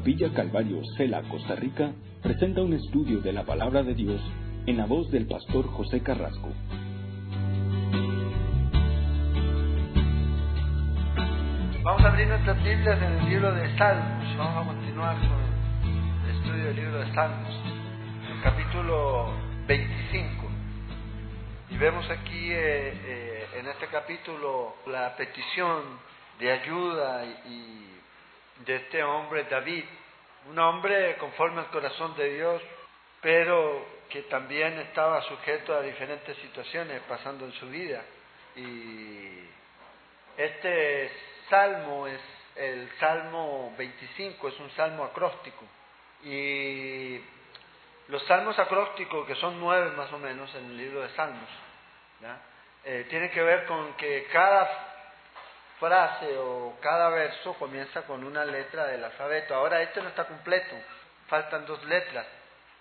Capilla Calvario Cela, Costa Rica, presenta un estudio de la palabra de Dios en la voz del pastor José Carrasco. Vamos a abrir nuestras Biblias en el libro de Salmos. Vamos a continuar con el estudio del libro de Salmos, el capítulo 25. Y vemos aquí eh, eh, en este capítulo la petición de ayuda y de este hombre David, un hombre conforme al corazón de Dios, pero que también estaba sujeto a diferentes situaciones pasando en su vida. Y este salmo es el Salmo 25, es un salmo acróstico. Y los salmos acrósticos, que son nueve más o menos en el libro de Salmos, eh, tienen que ver con que cada frase o cada verso comienza con una letra del alfabeto. Ahora este no está completo, faltan dos letras,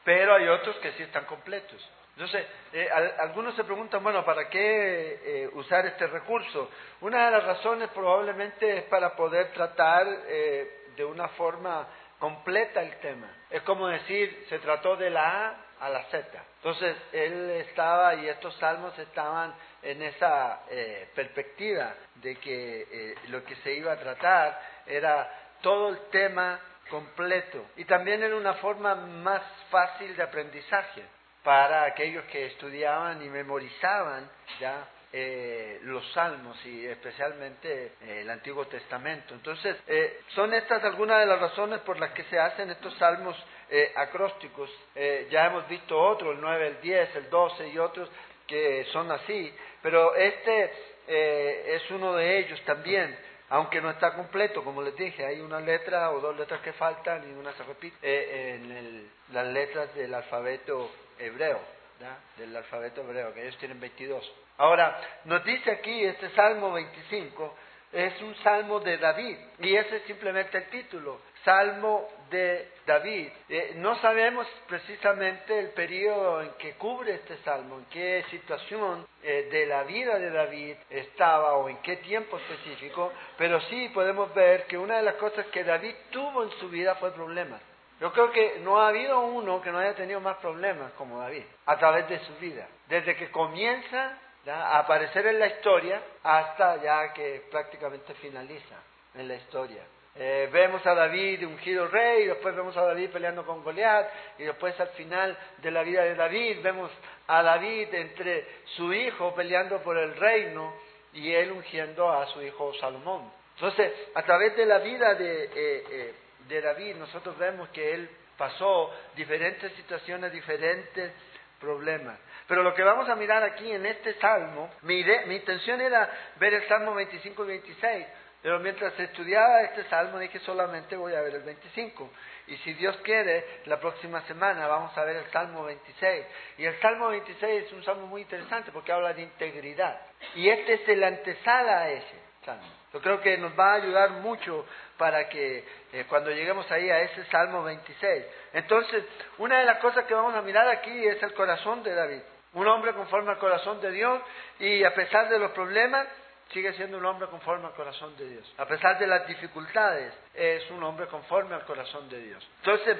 pero hay otros que sí están completos. Entonces, eh, algunos se preguntan, bueno, ¿para qué eh, usar este recurso? Una de las razones probablemente es para poder tratar eh, de una forma completa el tema. Es como decir, se trató de la A a la Z. Entonces, él estaba y estos salmos estaban en esa eh, perspectiva de que eh, lo que se iba a tratar era todo el tema completo y también era una forma más fácil de aprendizaje para aquellos que estudiaban y memorizaban ya eh, los salmos y especialmente el Antiguo Testamento. Entonces, son estas algunas de las razones por las que se hacen estos salmos acrósticos. ya hemos visto otros, el 9, el 10, el 12 y otros que son así, pero este eh, es uno de ellos también, aunque no está completo, como les dije, hay una letra o dos letras que faltan y una se repite eh, en las letras del alfabeto hebreo, del alfabeto hebreo, que ellos tienen 22. Ahora, nos dice aquí este Salmo 25, es un salmo de David, y ese es simplemente el título, Salmo de David. Eh, no sabemos precisamente el periodo en que cubre este salmo, en qué situación eh, de la vida de David estaba o en qué tiempo específico, pero sí podemos ver que una de las cosas que David tuvo en su vida fue problemas. Yo creo que no ha habido uno que no haya tenido más problemas como David a través de su vida. Desde que comienza a aparecer en la historia hasta ya que prácticamente finaliza en la historia. Eh, vemos a David ungido rey, y después vemos a David peleando con Goliat, y después al final de la vida de David vemos a David entre su hijo peleando por el reino y él ungiendo a su hijo Salomón. Entonces, a través de la vida de, eh, eh, de David, nosotros vemos que él pasó diferentes situaciones, diferentes problemas. Pero lo que vamos a mirar aquí en este salmo, mi, mi intención era ver el salmo 25 y 26, pero mientras estudiaba este salmo dije solamente voy a ver el 25. Y si Dios quiere, la próxima semana vamos a ver el Salmo 26. Y el Salmo 26 es un salmo muy interesante porque habla de integridad. Y este es el antesala a ese salmo. Yo creo que nos va a ayudar mucho para que eh, cuando lleguemos ahí a ese Salmo 26. Entonces, una de las cosas que vamos a mirar aquí es el corazón de David. Un hombre conforme al corazón de Dios y a pesar de los problemas, sigue siendo un hombre conforme al corazón de Dios. A pesar de las dificultades, es un hombre conforme al corazón de Dios. Entonces,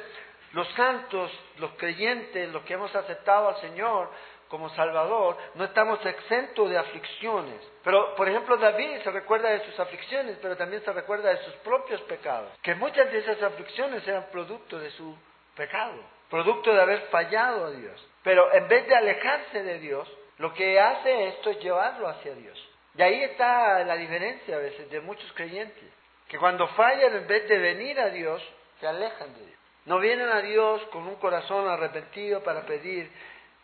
los santos, los creyentes, los que hemos aceptado al Señor como Salvador, no estamos exentos de aflicciones. Pero, por ejemplo, David se recuerda de sus aflicciones, pero también se recuerda de sus propios pecados. Que muchas de esas aflicciones eran producto de su pecado, producto de haber fallado a Dios. Pero en vez de alejarse de Dios, lo que hace esto es llevarlo hacia Dios. Y ahí está la diferencia a veces de muchos creyentes, que cuando fallan en vez de venir a Dios, se alejan de Dios. No vienen a Dios con un corazón arrepentido para pedir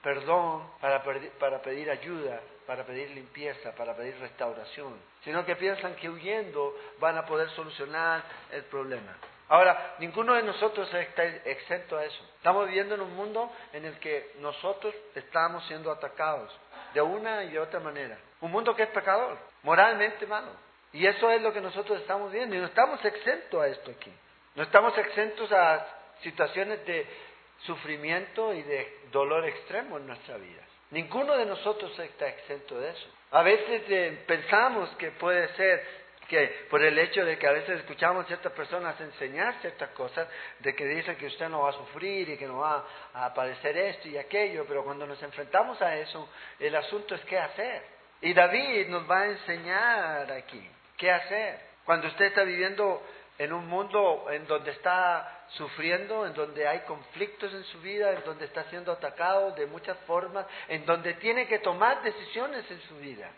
perdón, para, para pedir ayuda, para pedir limpieza, para pedir restauración, sino que piensan que huyendo van a poder solucionar el problema. Ahora, ninguno de nosotros está exento a eso. Estamos viviendo en un mundo en el que nosotros estamos siendo atacados de una y de otra manera. Un mundo que es pecador, moralmente malo. Y eso es lo que nosotros estamos viendo. Y no estamos exentos a esto aquí. No estamos exentos a situaciones de sufrimiento y de dolor extremo en nuestra vida. Ninguno de nosotros está exento de eso. A veces eh, pensamos que puede ser que por el hecho de que a veces escuchamos ciertas personas enseñar ciertas cosas, de que dicen que usted no va a sufrir y que no va a aparecer esto y aquello, pero cuando nos enfrentamos a eso, el asunto es qué hacer. Y David nos va a enseñar aquí qué hacer. Cuando usted está viviendo en un mundo en donde está sufriendo, en donde hay conflictos en su vida, en donde está siendo atacado de muchas formas, en donde tiene que tomar decisiones en su vida.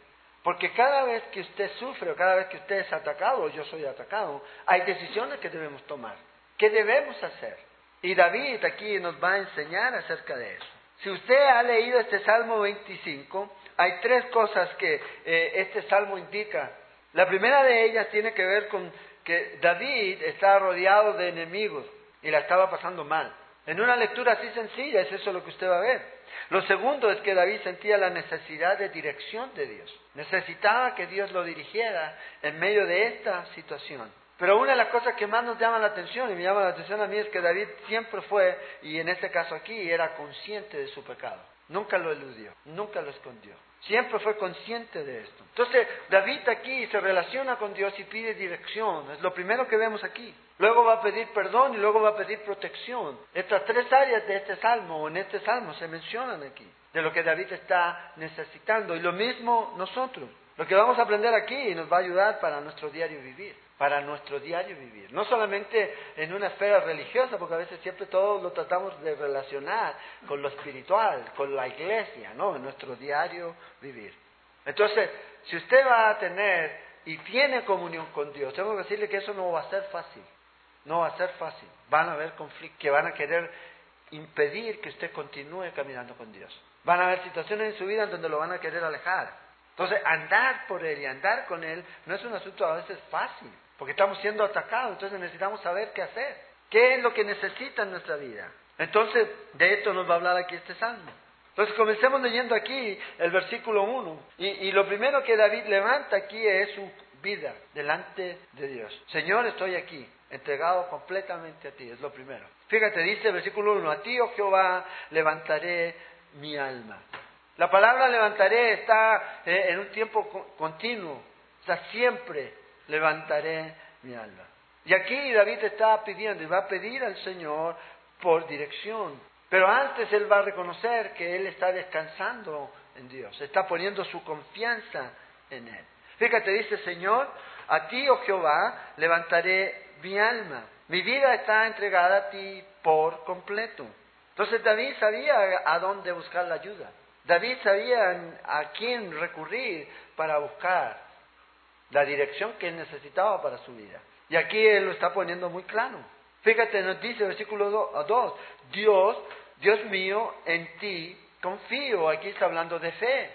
Porque cada vez que usted sufre o cada vez que usted es atacado o yo soy atacado, hay decisiones que debemos tomar. ¿Qué debemos hacer? Y David aquí nos va a enseñar acerca de eso. Si usted ha leído este Salmo 25, hay tres cosas que eh, este Salmo indica. La primera de ellas tiene que ver con que David está rodeado de enemigos y la estaba pasando mal. En una lectura así sencilla es eso lo que usted va a ver. Lo segundo es que David sentía la necesidad de dirección de Dios. Necesitaba que Dios lo dirigiera en medio de esta situación. Pero una de las cosas que más nos llama la atención, y me llama la atención a mí, es que David siempre fue, y en este caso aquí, era consciente de su pecado. Nunca lo eludió, nunca lo escondió. Siempre fue consciente de esto. Entonces, David aquí se relaciona con Dios y pide dirección. Es lo primero que vemos aquí. Luego va a pedir perdón y luego va a pedir protección. Estas tres áreas de este salmo o en este salmo se mencionan aquí, de lo que David está necesitando. Y lo mismo nosotros. Lo que vamos a aprender aquí nos va a ayudar para nuestro diario vivir, para nuestro diario vivir. No solamente en una esfera religiosa, porque a veces siempre todo lo tratamos de relacionar con lo espiritual, con la iglesia, ¿no? En nuestro diario vivir. Entonces, si usted va a tener y tiene comunión con Dios, tengo que decirle que eso no va a ser fácil. No va a ser fácil. Van a haber conflictos que van a querer impedir que usted continúe caminando con Dios. Van a haber situaciones en su vida en donde lo van a querer alejar. Entonces, andar por Él y andar con Él no es un asunto a veces fácil, porque estamos siendo atacados, entonces necesitamos saber qué hacer, qué es lo que necesita en nuestra vida. Entonces, de esto nos va a hablar aquí este salmo. Entonces, comencemos leyendo aquí el versículo 1. Y, lo primero que David levanta aquí es su vida delante de Dios. Señor, estoy aquí, entregado completamente a ti, es lo primero. Fíjate, dice el versículo 1, a ti, oh Jehová, levantaré mi alma. La palabra levantaré está eh, en un tiempo continuo, o sea, siempre levantaré mi alma. Y aquí David está pidiendo y va a pedir al Señor por dirección. Pero antes él va a reconocer que él está descansando en Dios, está poniendo su confianza en él. Fíjate, dice Señor, a ti, oh Jehová, levantaré mi alma. Mi vida está entregada a ti por completo. Entonces David sabía a dónde buscar la ayuda. David sabía a quién recurrir para buscar la dirección que necesitaba para su vida. Y aquí él lo está poniendo muy claro. Fíjate, nos dice el versículo 2, Dios, Dios mío, en ti confío. Aquí está hablando de fe.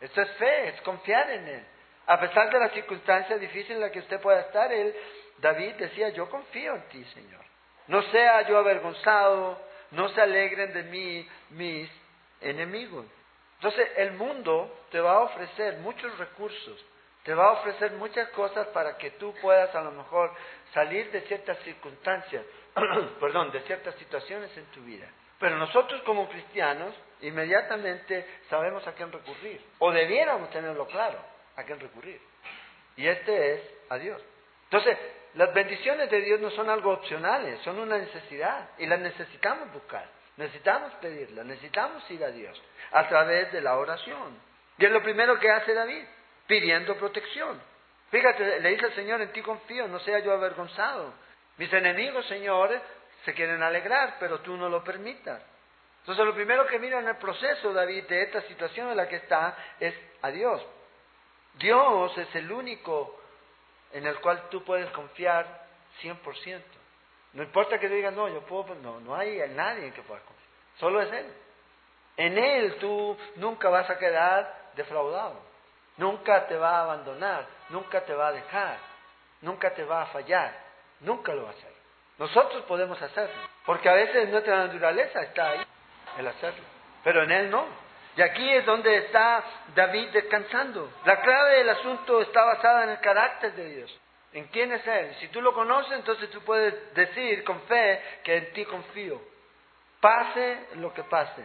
Esto es fe, es confiar en Él. A pesar de las circunstancias difíciles en las que usted pueda estar, él, David decía, yo confío en ti, Señor. No sea yo avergonzado, no se alegren de mí mis enemigos. Entonces el mundo te va a ofrecer muchos recursos, te va a ofrecer muchas cosas para que tú puedas a lo mejor salir de ciertas circunstancias, perdón, de ciertas situaciones en tu vida. Pero nosotros como cristianos inmediatamente sabemos a quién recurrir, o debiéramos tenerlo claro, a quién recurrir. Y este es a Dios. Entonces, las bendiciones de Dios no son algo opcionales, son una necesidad y las necesitamos buscar. Necesitamos pedirla, necesitamos ir a Dios a través de la oración. Y es lo primero que hace David, pidiendo protección. Fíjate, le dice al Señor, en ti confío, no sea yo avergonzado. Mis enemigos, Señor, se quieren alegrar, pero tú no lo permitas. Entonces lo primero que mira en el proceso, David, de esta situación en la que está, es a Dios. Dios es el único en el cual tú puedes confiar 100%. No importa que digas, no, yo puedo, no, no hay nadie que pueda confiar. Solo es Él. En Él tú nunca vas a quedar defraudado. Nunca te va a abandonar, nunca te va a dejar, nunca te va a fallar, nunca lo va a hacer. Nosotros podemos hacerlo, porque a veces nuestra naturaleza está ahí, el hacerlo, pero en Él no. Y aquí es donde está David descansando. La clave del asunto está basada en el carácter de Dios. ¿En quién es Él? Si tú lo conoces, entonces tú puedes decir con fe que en ti confío. Pase lo que pase.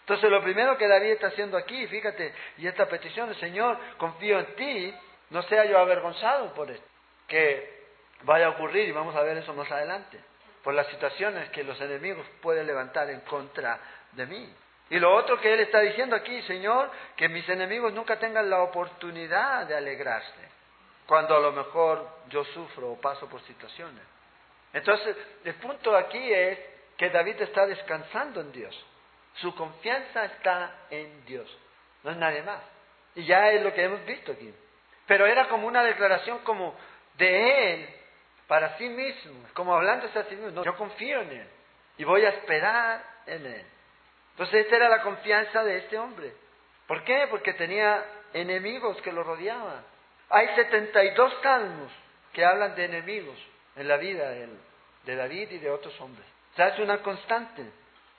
Entonces lo primero que David está haciendo aquí, fíjate, y esta petición, Señor, confío en ti, no sea yo avergonzado por esto, que vaya a ocurrir, y vamos a ver eso más adelante, por las situaciones que los enemigos pueden levantar en contra de mí. Y lo otro que él está diciendo aquí, Señor, que mis enemigos nunca tengan la oportunidad de alegrarse, cuando a lo mejor yo sufro o paso por situaciones. Entonces, el punto aquí es que David está descansando en Dios. Su confianza está en Dios, no es nadie más. Y ya es lo que hemos visto aquí. Pero era como una declaración como de él para sí mismo, como hablándose a sí mismo. yo confío en él y voy a esperar en él. Entonces esta era la confianza de este hombre. ¿Por qué? Porque tenía enemigos que lo rodeaban. Hay 72 salmos que hablan de enemigos en la vida de, David y de otros hombres. O sea, es una constante.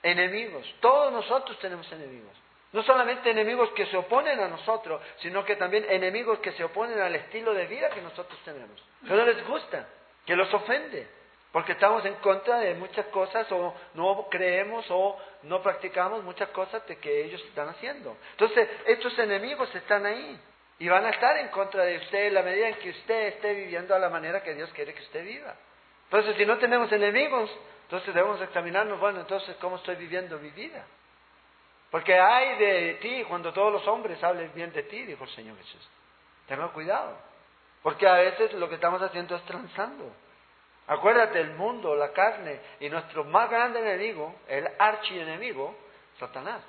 Enemigos. Todos nosotros tenemos enemigos. No solamente enemigos que se oponen a nosotros, sino que también enemigos que se oponen al estilo de vida que nosotros tenemos. Que no les gusta, que los ofende porque estamos en contra de muchas cosas o no creemos o no practicamos muchas cosas de que ellos están haciendo. Entonces, estos enemigos están ahí y van a estar en contra de usted en la medida en que usted esté viviendo a la manera que Dios quiere que usted viva. Entonces, si no tenemos enemigos, entonces debemos examinarnos, bueno, entonces, ¿cómo estoy viviendo mi vida? Porque hay de ti cuando todos los hombres hablen bien de ti, dijo el Señor Jesús. Tenga cuidado, porque a veces lo que estamos haciendo es transando. Acuérdate, el mundo, la carne y nuestro más grande enemigo, el archienemigo, Satanás.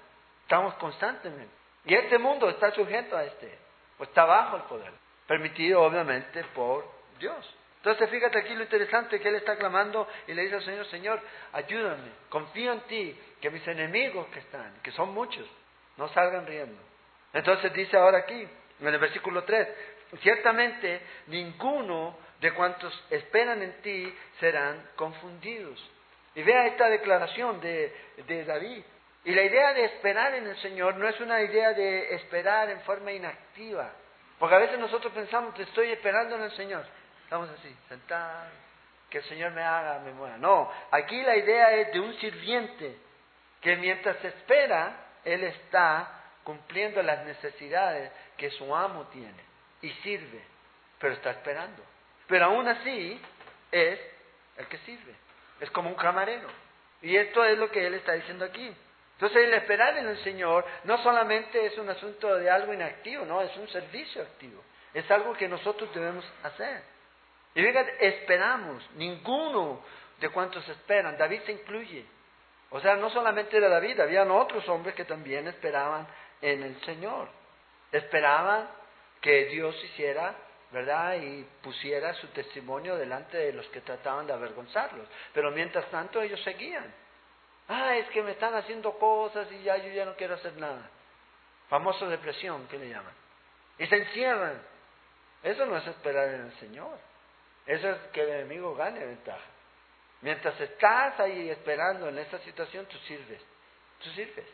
Estamos constantemente. Y este mundo está sujeto a este, pues está bajo el poder, permitido obviamente por Dios. Entonces fíjate aquí lo interesante que él está clamando y le dice al Señor, Señor, ayúdame, confío en ti, que mis enemigos que están, que son muchos, no salgan riendo. Entonces dice ahora aquí, en el versículo 3, ciertamente ninguno de cuantos esperan en ti serán confundidos. Y vea esta declaración de, de David. Y la idea de esperar en el Señor no es una idea de esperar en forma inactiva. Porque a veces nosotros pensamos que estoy esperando en el Señor. Estamos así, sentados, que el Señor me haga, me muera. No, aquí la idea es de un sirviente que mientras espera, él está cumpliendo las necesidades que su amo tiene y sirve, pero está esperando. Pero aún así es el que sirve. Es como un camarero. Y esto es lo que él está diciendo aquí. Entonces el esperar en el Señor no solamente es un asunto de algo inactivo, no, es un servicio activo. Es algo que nosotros debemos hacer. Y fíjate, esperamos. Ninguno de cuantos esperan. David se incluye. O sea, no solamente era David, habían otros hombres que también esperaban en el Señor. Esperaban que Dios hiciera ¿verdad? Y pusiera su testimonio delante de los que trataban de avergonzarlos. Pero mientras tanto ellos seguían. Ah, es que me están haciendo cosas y ya yo ya no quiero hacer nada. Famosa depresión, ¿qué le llaman? Y se encierran. Eso no es esperar en el Señor. Eso es que el enemigo gane ventaja. Mientras estás ahí esperando en esa situación, tú sirves. Tú sirves.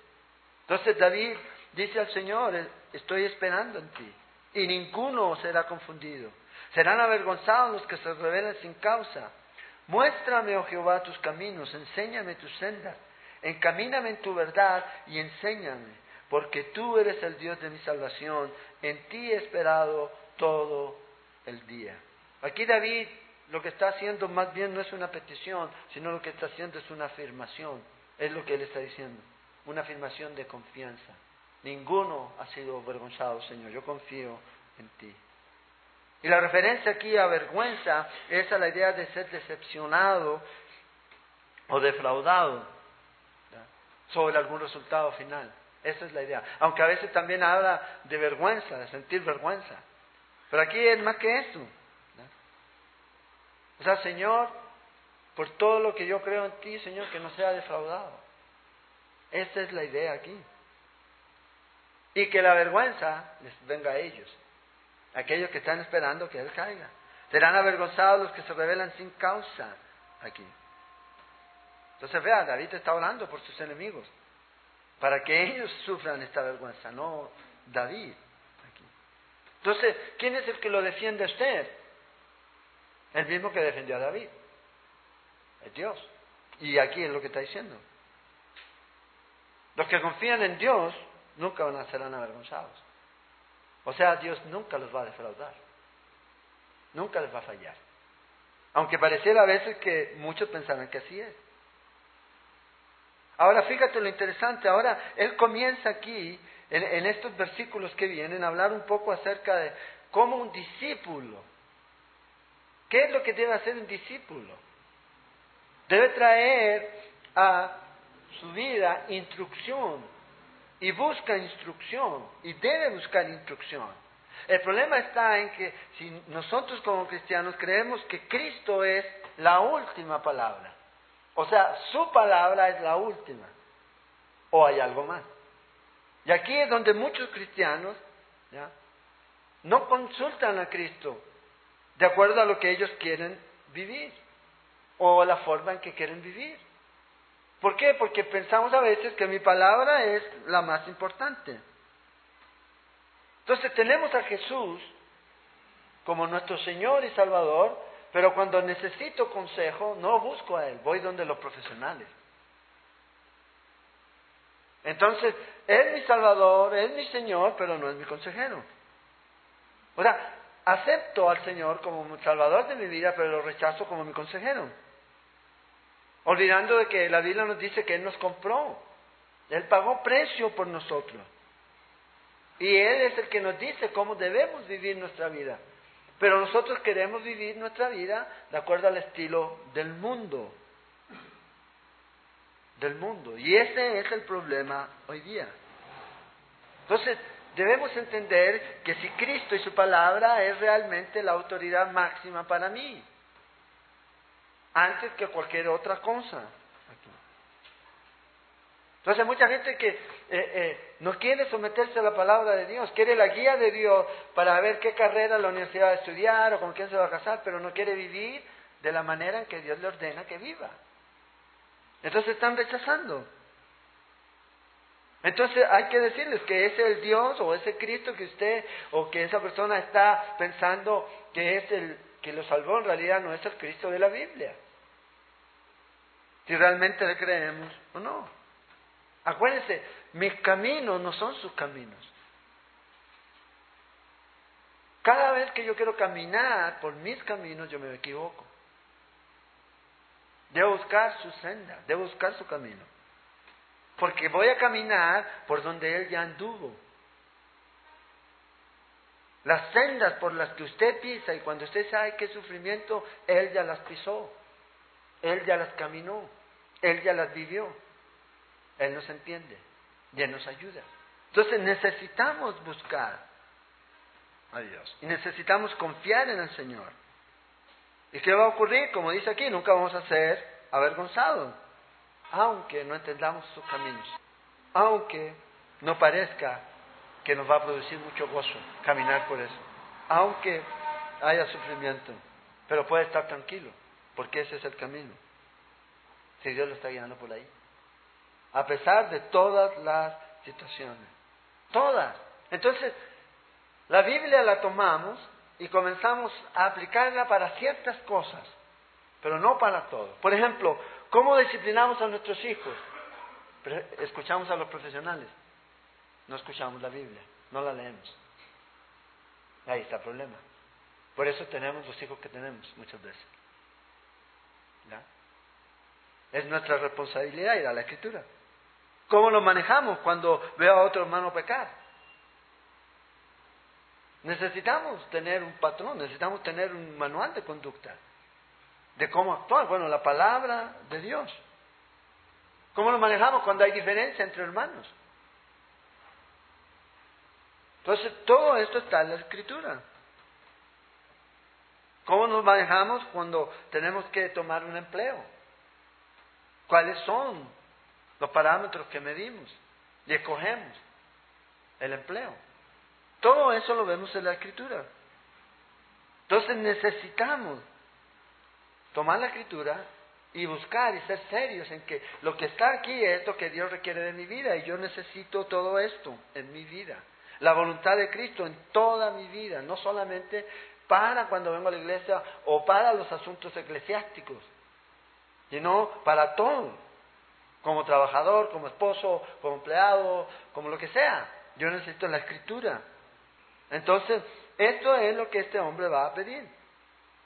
Entonces David dice al Señor, estoy esperando en ti y ninguno será confundido. Serán avergonzados los que se rebelen sin causa. Muéstrame, oh Jehová, tus caminos, enséñame tus sendas, encamíname en tu verdad y enséñame, porque tú eres el Dios de mi salvación, en ti he esperado todo el día. Aquí David lo que está haciendo más bien no es una petición, sino lo que está haciendo es una afirmación, es lo que él está diciendo, una afirmación de confianza. Ninguno ha sido avergonzado, Señor. Yo confío en ti. Y la referencia aquí a vergüenza es a la idea de ser decepcionado o defraudado sobre algún resultado final. Esa es la idea. Aunque a veces también habla de vergüenza, de sentir vergüenza. Pero aquí es más que eso. O sea, Señor, por todo lo que yo creo en ti, Señor, que no sea defraudado. Esa es la idea aquí y que la vergüenza les venga a ellos, aquellos que están esperando que Él caiga. Serán avergonzados los que se rebelan sin causa aquí. Entonces vea, David está hablando por sus enemigos, para que ellos sufran esta vergüenza, no David. Aquí. Entonces, ¿quién es el que lo defiende a usted? El mismo que defendió a David. Es Dios. Y aquí es lo que está diciendo. Los que confían en Dios nunca van a ser avergonzados. O sea, Dios nunca los va a defraudar. Nunca les va a fallar. Aunque pareciera a veces que muchos pensaran que así es. Ahora fíjate lo interesante, ahora él comienza aquí, en, estos versículos que vienen, a hablar un poco acerca de cómo un discípulo, ¿qué es lo que debe hacer un discípulo? Debe traer a su vida instrucción y busca instrucción y debe buscar instrucción. El problema está en que si nosotros como cristianos creemos que Cristo es la última palabra, o sea, su palabra es la última, o hay algo más. Y aquí es donde muchos cristianos no consultan a Cristo de acuerdo a lo que ellos quieren vivir o la forma en que quieren vivir. ¿Por qué? Porque pensamos a veces que mi palabra es la más importante. Entonces tenemos a Jesús como nuestro Señor y Salvador, pero cuando necesito consejo no busco a Él, voy donde los profesionales. Entonces, es mi Salvador, es mi Señor, pero no es mi consejero. O sea, acepto al Señor como Salvador de mi vida, pero lo rechazo como mi consejero. Olvidando de que la Biblia nos dice que Él nos compró. Él pagó precio por nosotros. Y Él es el que nos dice cómo debemos vivir nuestra vida. Pero nosotros queremos vivir nuestra vida de acuerdo al estilo del mundo. Del mundo. Y ese es el problema hoy día. Entonces, debemos entender que si Cristo y su palabra es realmente la autoridad máxima para mí antes que cualquier otra cosa. Entonces mucha gente que eh, eh, no quiere someterse a la palabra de Dios, quiere la guía de Dios para ver qué carrera la universidad va a estudiar o con quién se va a casar, pero no quiere vivir de la manera en que Dios le ordena que viva. Entonces están rechazando. Entonces hay que decirles que ese el Dios o ese Cristo que usted o que esa persona está pensando que es el que lo salvó en realidad no es el Cristo de la Biblia. Si realmente le creemos o no. Acuérdense, mis caminos no son sus caminos. Cada vez que yo quiero caminar por mis caminos, yo me equivoco. Debo buscar su senda, debo buscar su camino. Porque voy a caminar por donde Él ya anduvo. Las sendas por las que usted pisa y cuando usted sabe qué sufrimiento, Él ya las pisó. Él ya las caminó. Él ya las vivió. Él nos entiende y Él nos ayuda. Entonces necesitamos buscar a Dios y necesitamos confiar en el Señor. ¿Y qué va a ocurrir? Como dice aquí, nunca vamos a ser avergonzados, aunque no entendamos sus caminos, aunque no parezca que nos va a producir mucho gozo caminar por eso, aunque haya sufrimiento, pero puede estar tranquilo, porque ese es el camino, si Dios lo está guiando por ahí, a pesar de todas las situaciones, todas. Entonces, la Biblia la tomamos y comenzamos a aplicarla para ciertas cosas, pero no para todo. Por ejemplo, ¿cómo disciplinamos a nuestros hijos? Escuchamos a los profesionales. No escuchamos la Biblia, no la leemos. Ahí está el problema. Por eso tenemos los hijos que tenemos muchas veces. Es nuestra responsabilidad ir a la escritura. ¿Cómo lo manejamos cuando veo a otro hermano pecar? Necesitamos tener un patrón, necesitamos tener un manual de conducta, de cómo actuar. Bueno, la palabra de Dios. ¿Cómo lo manejamos cuando hay diferencia entre hermanos? Entonces, todo esto está en la escritura. ¿Cómo nos manejamos cuando tenemos que tomar un empleo? ¿Cuáles son los parámetros que medimos y escogemos el empleo? Todo eso lo vemos en la escritura. Entonces necesitamos tomar la escritura y buscar y ser serios en que lo que está aquí es lo que Dios requiere de mi vida y yo necesito todo esto en mi vida la voluntad de Cristo en toda mi vida, no solamente para cuando vengo a la iglesia o para los asuntos eclesiásticos, sino para todo, como trabajador, como esposo, como empleado, como lo que sea. Yo necesito la escritura. Entonces, esto es lo que este hombre va a pedir.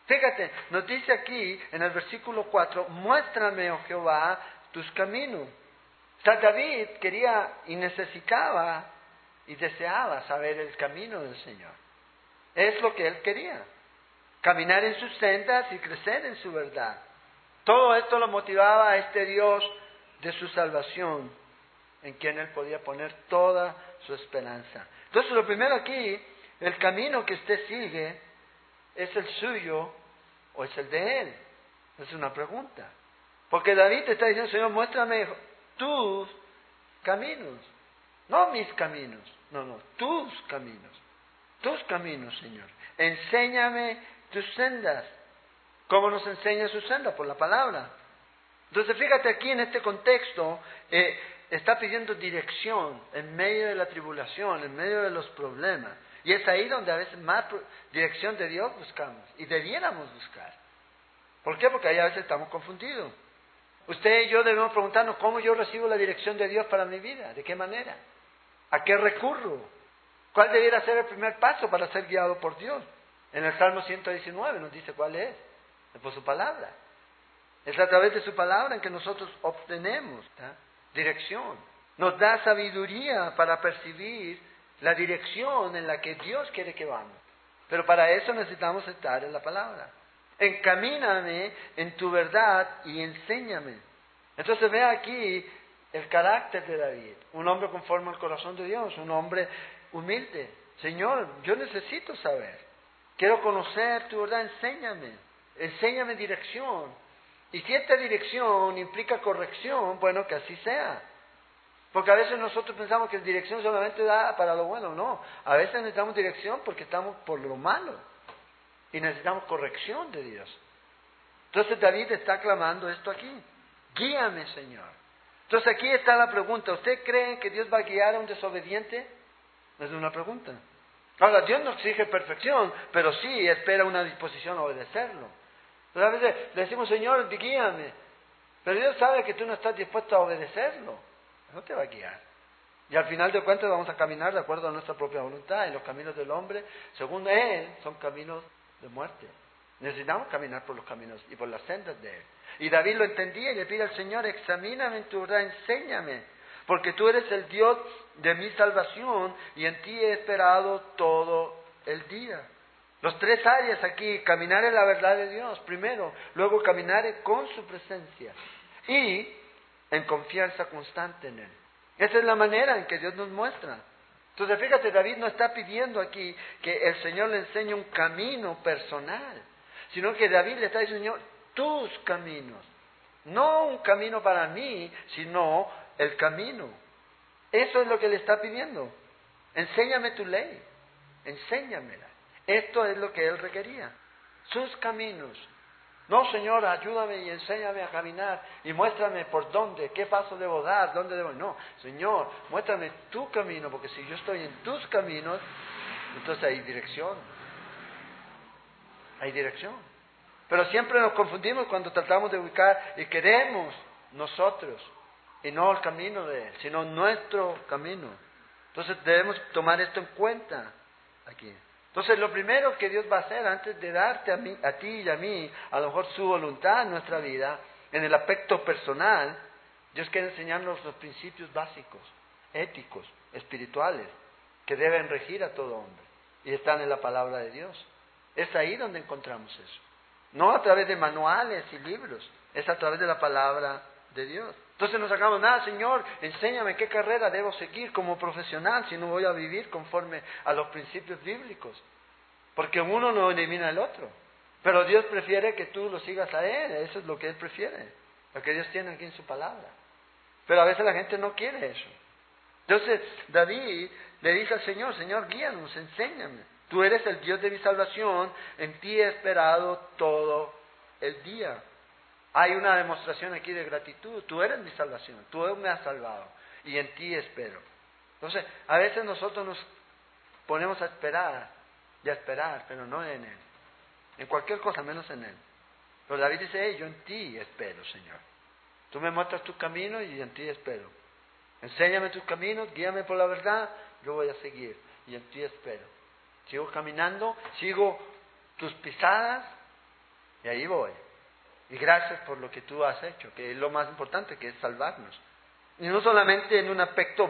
Fíjate, nos dice aquí en el versículo 4, muéstrame, oh Jehová, tus caminos. O David quería y necesitaba y deseaba saber el camino del Señor. Es lo que él quería. Caminar en sus sendas y crecer en su verdad. Todo esto lo motivaba a este Dios de su salvación, en quien él podía poner toda su esperanza. Entonces, lo primero aquí, el camino que usted sigue es el suyo o es el de él. Es una pregunta. Porque David te está diciendo, Señor, muéstrame tus caminos, no mis caminos, no, no, tus caminos, tus caminos, Señor. Enséñame tus sendas. ¿Cómo nos enseña su senda? Por la palabra. Entonces, fíjate aquí en este contexto, eh, está pidiendo dirección en medio de la tribulación, en medio de los problemas. Y es ahí donde a veces más dirección de Dios buscamos y debiéramos buscar. ¿Por qué? Porque ahí a veces estamos confundidos. Usted y yo debemos preguntarnos cómo yo recibo la dirección de Dios para mi vida, de qué manera, a qué recurro, cuál debiera ser el primer paso para ser guiado por Dios. En el Salmo 119 nos dice cuál es, es por su palabra. Es a través de su palabra en que nosotros obtenemos dirección. Nos da sabiduría para percibir la dirección en la que Dios quiere que vamos. Pero para eso necesitamos estar en la palabra. Encamíname en tu verdad y enséñame. Entonces ve aquí el carácter de David, un hombre conforme al corazón de Dios, un hombre humilde. Señor, yo necesito saber, quiero conocer tu verdad, enséñame, enséñame dirección. Y si esta dirección implica corrección, bueno, que así sea. Porque a veces nosotros pensamos que dirección solamente da para lo bueno, no. A veces necesitamos dirección porque estamos por lo malo y necesitamos corrección de Dios. Entonces David está clamando esto aquí. Guíame, Señor. Entonces aquí está la pregunta. ¿Usted cree que Dios va a guiar a un desobediente? Es una pregunta. Ahora, Dios no exige perfección, pero sí espera una disposición a obedecerlo. Pero a veces le decimos, Señor, guíame. Pero Dios sabe que tú no estás dispuesto a obedecerlo no te va a guiar. Y al final de cuentas vamos a caminar de acuerdo a nuestra propia voluntad. Y los caminos del hombre, según Él, son caminos de muerte. Necesitamos caminar por los caminos y por las sendas de Él. Y David lo entendía y le pide al Señor, examíname en tu verdad, enséñame, porque tú eres el Dios de mi salvación y en ti he esperado todo el día. Los tres áreas aquí, caminar en la verdad de Dios, primero, luego caminar con su presencia y en confianza constante en Él. Esa es la manera en que Dios nos muestra. Entonces, fíjate, David no está pidiendo aquí que el Señor le enseñe un camino personal, sino que David le está diciendo, Señor, tus caminos. No un camino para mí, sino el camino. Eso es lo que le está pidiendo. Enséñame tu ley, enséñamela. Esto es lo que él requería. Sus caminos, no, Señor, ayúdame y enséñame a caminar y muéstrame por dónde, qué paso debo dar, dónde debo. No, Señor, muéstrame tu camino, porque si yo estoy en tus caminos, entonces hay dirección. Hay dirección. Pero siempre nos confundimos cuando tratamos de ubicar y queremos nosotros, y no el camino de Él, sino nuestro camino. Entonces debemos tomar esto en cuenta aquí. Entonces, lo primero que Dios va a hacer antes de darte a, mí, a ti y a mí, a lo mejor su voluntad en nuestra vida, en el aspecto personal, Dios quiere enseñarnos los principios básicos, éticos, espirituales, que deben regir a todo hombre. Y están en la palabra de Dios. Es ahí donde encontramos eso. No a través de manuales y libros, es a través de la palabra de Dios. Entonces no sacamos nada, Señor, enséñame qué carrera debo seguir como profesional si no voy a vivir conforme a los principios bíblicos. Porque uno no elimina al otro. Pero Dios prefiere que tú lo sigas a Él, eso es lo que Él prefiere, lo que Dios tiene aquí en su palabra. Pero a veces la gente no quiere eso. Entonces David le dice al Señor, Señor, guíanos, enséñame. Tú eres el Dios de mi salvación, en ti he esperado todo el día. Hay una demostración aquí de gratitud. Tú eres mi salvación, tú me has salvado y en ti espero. Entonces, a veces nosotros nos ponemos a esperar y a esperar, pero no en Él. En cualquier cosa menos en Él. Pero David dice, yo en ti espero, Señor. Tú me muestras tu camino y en ti espero. Enséñame tus caminos, guíame por la verdad, yo voy a seguir y en ti espero. Sigo caminando, sigo tus pisadas Y ahí voy. Y gracias por lo que tú has hecho, que es lo más importante, que es salvarnos. Y no solamente en un aspecto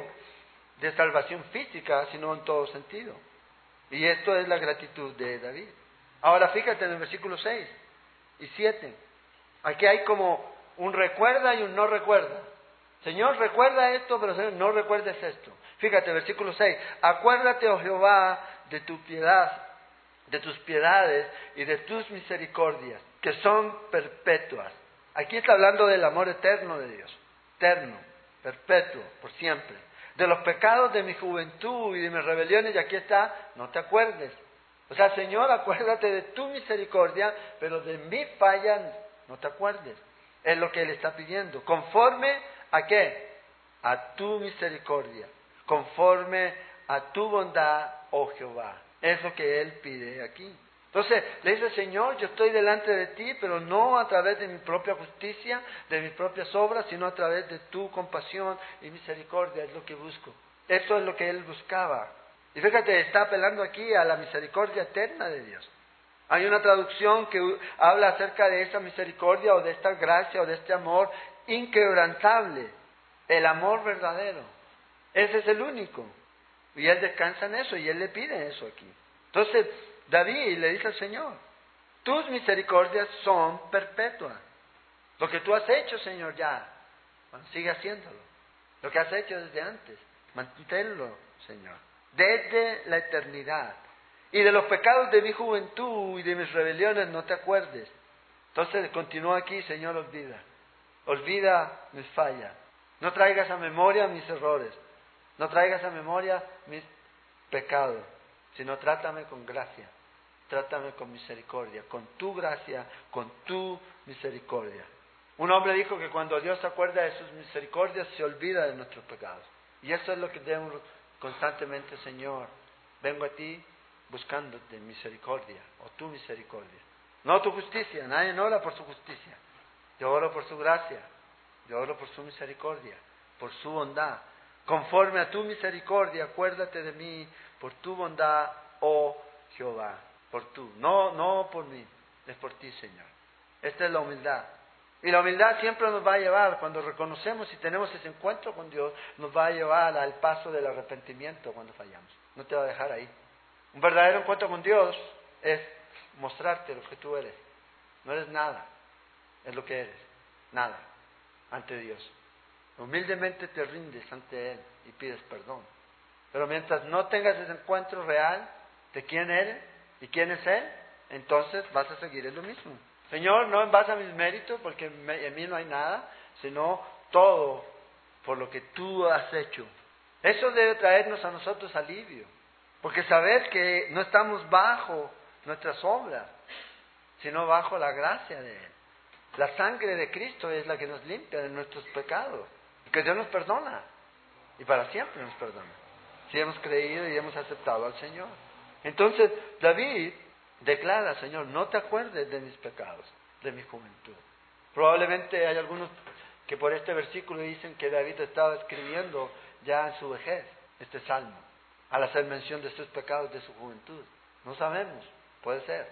de salvación física, sino en todo sentido. Y esto es la gratitud de David. Ahora fíjate en el versículo 6 y 7. Aquí hay como un recuerda y un no recuerda. Señor, recuerda esto, pero Señor, no recuerdes esto. Fíjate, versículo 6. Acuérdate, oh Jehová, de tu piedad, de tus piedades y de tus misericordias, que son perpetuas. Aquí está hablando del amor eterno de Dios, eterno, perpetuo, por siempre. De los pecados de mi juventud y de mis rebeliones, y aquí está, no te acuerdes. O sea, Señor, acuérdate de tu misericordia, pero de mi falla no te acuerdes. Es lo que Él está pidiendo. Conforme a qué? A tu misericordia. Conforme a tu bondad, oh Jehová. Es lo que Él pide aquí. Entonces le dice, Señor, yo estoy delante de ti, pero no a través de mi propia justicia, de mis propias obras, sino a través de tu compasión y misericordia, es lo que busco. Esto es lo que él buscaba. Y fíjate, está apelando aquí a la misericordia eterna de Dios. Hay una traducción que habla acerca de esa misericordia o de esta gracia o de este amor inquebrantable, el amor verdadero. Ese es el único. Y él descansa en eso y él le pide eso aquí. Entonces, David le dice al Señor, tus misericordias son perpetuas. Lo que tú has hecho, Señor, ya, sigue haciéndolo. Lo que has hecho desde antes, manténlo, Señor, desde la eternidad. Y de los pecados de mi juventud y de mis rebeliones no te acuerdes. Entonces continúa aquí, Señor, olvida. Olvida mis fallas. No traigas a memoria mis errores. No traigas a memoria mis pecados, sino trátame con gracia trátame con misericordia, con tu gracia, con tu misericordia. Un hombre dijo que cuando Dios se acuerda de sus misericordias, se olvida de nuestros pecados. Y eso es lo que debemos constantemente, Señor. Vengo a ti buscándote misericordia o tu misericordia. No tu justicia, nadie ora por su justicia. Yo oro por su gracia, yo oro por su misericordia, por su bondad. Conforme a tu misericordia, acuérdate de mí por tu bondad, oh Jehová por tú, no, no por mí, es por ti, Señor. Esta es la humildad. Y la humildad siempre nos va a llevar, cuando reconocemos y tenemos ese encuentro con Dios, nos va a llevar al paso del arrepentimiento cuando fallamos. No te va a dejar ahí. Un verdadero encuentro con Dios es mostrarte lo que tú eres. No eres nada, es lo que eres, nada, ante Dios. Humildemente te rindes ante Él y pides perdón. Pero mientras no tengas ese encuentro real de quién eres, ¿Y quién es Él? Entonces vas a seguir en lo mismo. Señor, no en base a mis méritos, porque en mí no hay nada, sino todo por lo que tú has hecho. Eso debe traernos a nosotros alivio, porque saber que no estamos bajo nuestras obras, sino bajo la gracia de Él. La sangre de Cristo es la que nos limpia de nuestros pecados, que Dios nos perdona, y para siempre nos perdona, si hemos creído y hemos aceptado al Señor. Entonces David declara, Señor, no te acuerdes de mis pecados, de mi juventud. Probablemente hay algunos que por este versículo dicen que David estaba escribiendo ya en su vejez este salmo, al hacer mención de sus pecados de su juventud. No sabemos, puede ser.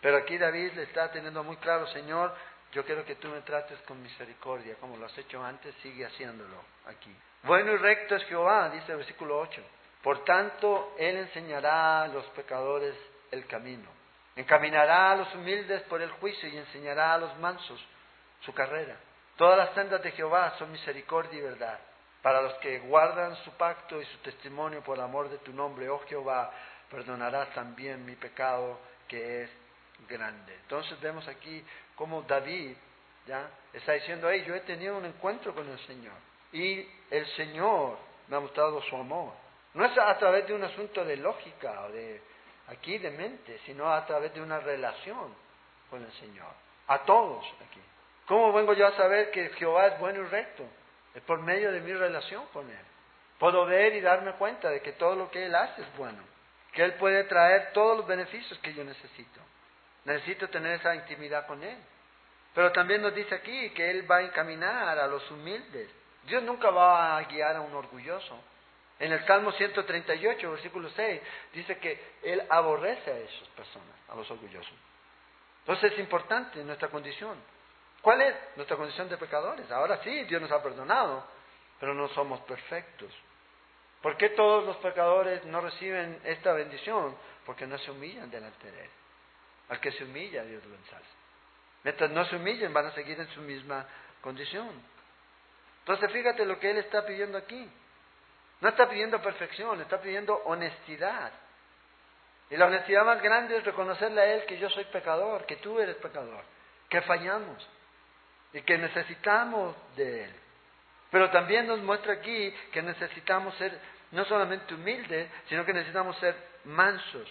Pero aquí David le está teniendo muy claro, Señor, yo quiero que tú me trates con misericordia, como lo has hecho antes, sigue haciéndolo aquí. Bueno y recto es Jehová, dice el versículo 8. Por tanto, Él enseñará a los pecadores el camino. Encaminará a los humildes por el juicio y enseñará a los mansos su carrera. Todas las sendas de Jehová son misericordia y verdad. Para los que guardan su pacto y su testimonio por amor de tu nombre, oh Jehová, perdonarás también mi pecado que es grande. Entonces vemos aquí cómo David ya está diciendo, hey, yo he tenido un encuentro con el Señor y el Señor me ha mostrado su amor. No es a través de un asunto de lógica o de aquí de mente, sino a través de una relación con el Señor. A todos aquí. ¿Cómo vengo yo a saber que Jehová es bueno y recto? Es por medio de mi relación con Él. Puedo ver y darme cuenta de que todo lo que Él hace es bueno. Que Él puede traer todos los beneficios que yo necesito. Necesito tener esa intimidad con Él. Pero también nos dice aquí que Él va a encaminar a los humildes. Dios nunca va a guiar a un orgulloso. En el Salmo 138, versículo 6, dice que Él aborrece a esas personas, a los orgullosos. Entonces es importante nuestra condición. ¿Cuál es nuestra condición de pecadores? Ahora sí, Dios nos ha perdonado, pero no somos perfectos. ¿Por qué todos los pecadores no reciben esta bendición? Porque no se humillan delante de Él. Al que se humilla, Dios lo ensalza. Mientras no se humillen, van a seguir en su misma condición. Entonces, fíjate lo que Él está pidiendo aquí. No está pidiendo perfección, está pidiendo honestidad. Y la honestidad más grande es reconocerle a Él que yo soy pecador, que tú eres pecador, que fallamos y que necesitamos de Él. Pero también nos muestra aquí que necesitamos ser no solamente humildes, sino que necesitamos ser mansos.